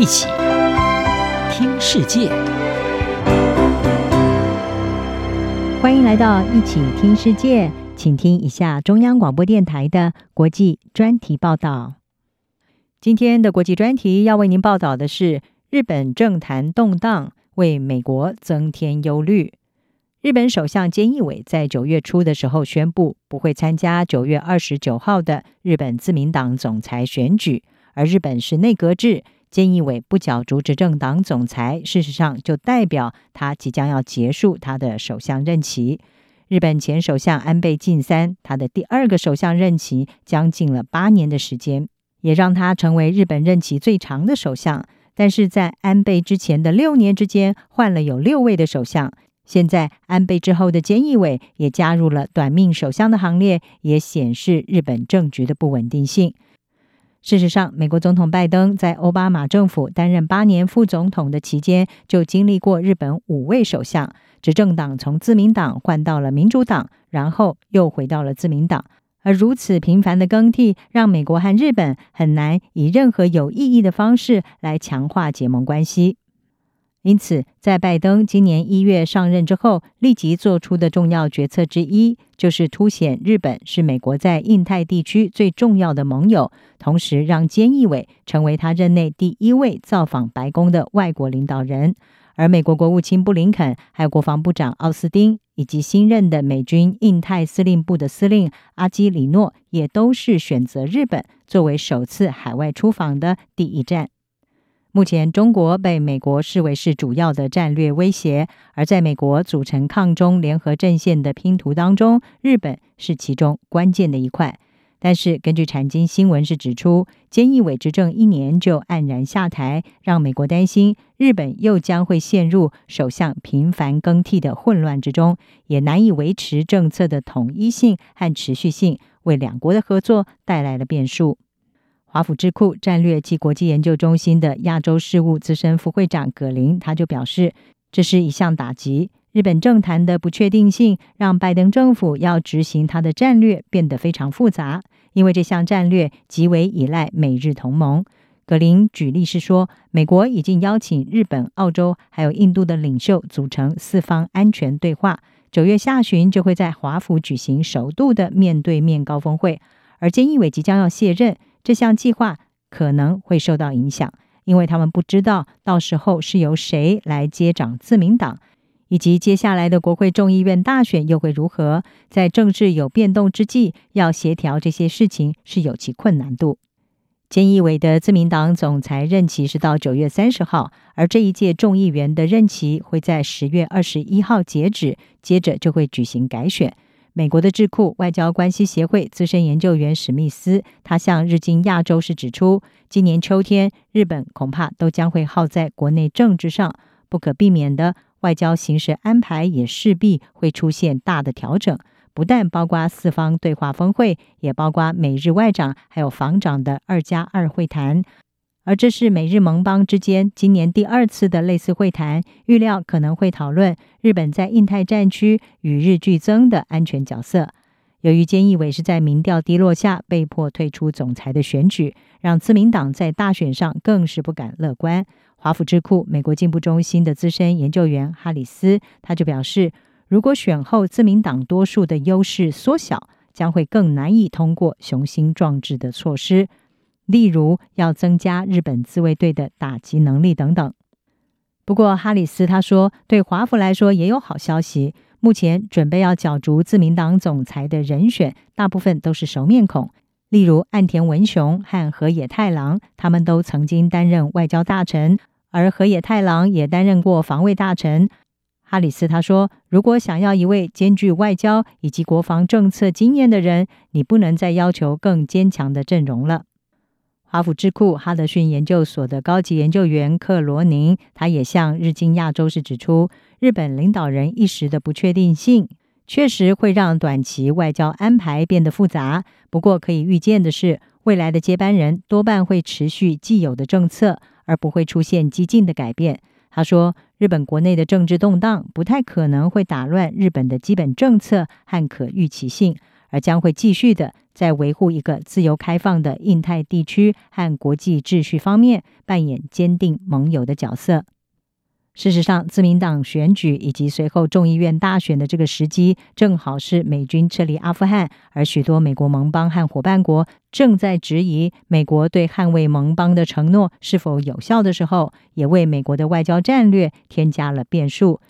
一起听世界，欢迎来到一起听世界，请听一下中央广播电台的国际专题报道。今天的国际专题要为您报道的是：日本政坛动荡，为美国增添忧虑。日本首相菅义伟在九月初的时候宣布，不会参加九月二十九号的日本自民党总裁选举，而日本是内阁制。菅义伟不角逐执政党总裁，事实上就代表他即将要结束他的首相任期。日本前首相安倍晋三，他的第二个首相任期将近了八年的时间，也让他成为日本任期最长的首相。但是在安倍之前的六年之间，换了有六位的首相。现在安倍之后的菅义伟也加入了短命首相的行列，也显示日本政局的不稳定性。事实上，美国总统拜登在奥巴马政府担任八年副总统的期间，就经历过日本五位首相，执政党从自民党换到了民主党，然后又回到了自民党。而如此频繁的更替，让美国和日本很难以任何有意义的方式来强化结盟关系。因此，在拜登今年一月上任之后，立即做出的重要决策之一，就是凸显日本是美国在印太地区最重要的盟友，同时让菅义伟成为他任内第一位造访白宫的外国领导人。而美国国务卿布林肯、还有国防部长奥斯汀，以及新任的美军印太司令部的司令阿基里诺，也都是选择日本作为首次海外出访的第一站。目前，中国被美国视为是主要的战略威胁，而在美国组成抗中联合阵线的拼图当中，日本是其中关键的一块。但是，根据产经新闻是指出，菅义伟执政一年就黯然下台，让美国担心日本又将会陷入首相频繁更替的混乱之中，也难以维持政策的统一性和持续性，为两国的合作带来了变数。华府智库战略暨国际研究中心的亚洲事务资深副会长葛林，他就表示，这是一项打击。日本政坛的不确定性让拜登政府要执行他的战略变得非常复杂，因为这项战略极为依赖美日同盟。葛林举例是说，美国已经邀请日本、澳洲还有印度的领袖组成四方安全对话，九月下旬就会在华府举行首度的面对面高峰会，而菅义伟即将要卸任。这项计划可能会受到影响，因为他们不知道到时候是由谁来接掌自民党，以及接下来的国会众议院大选又会如何。在政治有变动之际，要协调这些事情是有其困难度。菅义伟的自民党总裁任期是到九月三十号，而这一届众议员的任期会在十月二十一号截止，接着就会举行改选。美国的智库外交关系协会资深研究员史密斯，他向日经亚洲是指出，今年秋天日本恐怕都将会耗在国内政治上，不可避免的外交形势安排也势必会出现大的调整，不但包括四方对话峰会，也包括美日外长还有防长的二加二会谈。而这是美日盟邦之间今年第二次的类似会谈，预料可能会讨论日本在印太战区与日俱增的安全角色。由于菅义伟是在民调低落下被迫退出总裁的选举，让自民党在大选上更是不敢乐观。华府智库美国进步中心的资深研究员哈里斯他就表示，如果选后自民党多数的优势缩小，将会更难以通过雄心壮志的措施。例如，要增加日本自卫队的打击能力等等。不过，哈里斯他说，对华府来说也有好消息。目前准备要角逐自民党总裁的人选，大部分都是熟面孔，例如岸田文雄和河野太郎，他们都曾经担任外交大臣，而河野太郎也担任过防卫大臣。哈里斯他说，如果想要一位兼具外交以及国防政策经验的人，你不能再要求更坚强的阵容了。华府智库哈德逊研究所的高级研究员克罗宁，他也向日经亚洲是指出，日本领导人一时的不确定性，确实会让短期外交安排变得复杂。不过可以预见的是，未来的接班人多半会持续既有的政策，而不会出现激进的改变。他说，日本国内的政治动荡不太可能会打乱日本的基本政策和可预期性。而将会继续的在维护一个自由开放的印太地区和国际秩序方面扮演坚定盟友的角色。事实上，自民党选举以及随后众议院大选的这个时机，正好是美军撤离阿富汗，而许多美国盟邦和伙伴国正在质疑美国对捍卫盟邦的承诺是否有效的时候，也为美国的外交战略添加了变数。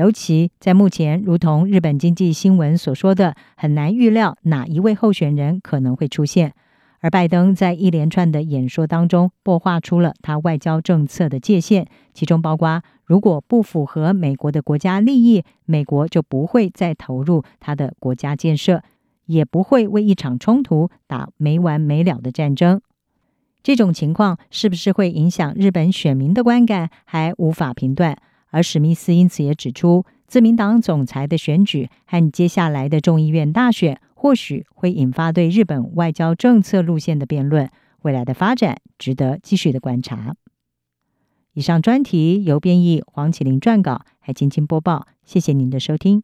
尤其在目前，如同日本经济新闻所说的，很难预料哪一位候选人可能会出现。而拜登在一连串的演说当中，擘画出了他外交政策的界限，其中包括：如果不符合美国的国家利益，美国就不会再投入他的国家建设，也不会为一场冲突打没完没了的战争。这种情况是不是会影响日本选民的观感，还无法评断。而史密斯因此也指出，自民党总裁的选举和接下来的众议院大选。或许会引发对日本外交政策路线的辩论，未来的发展值得继续的观察。以上专题由编译黄启林撰稿，还青青播报，谢谢您的收听。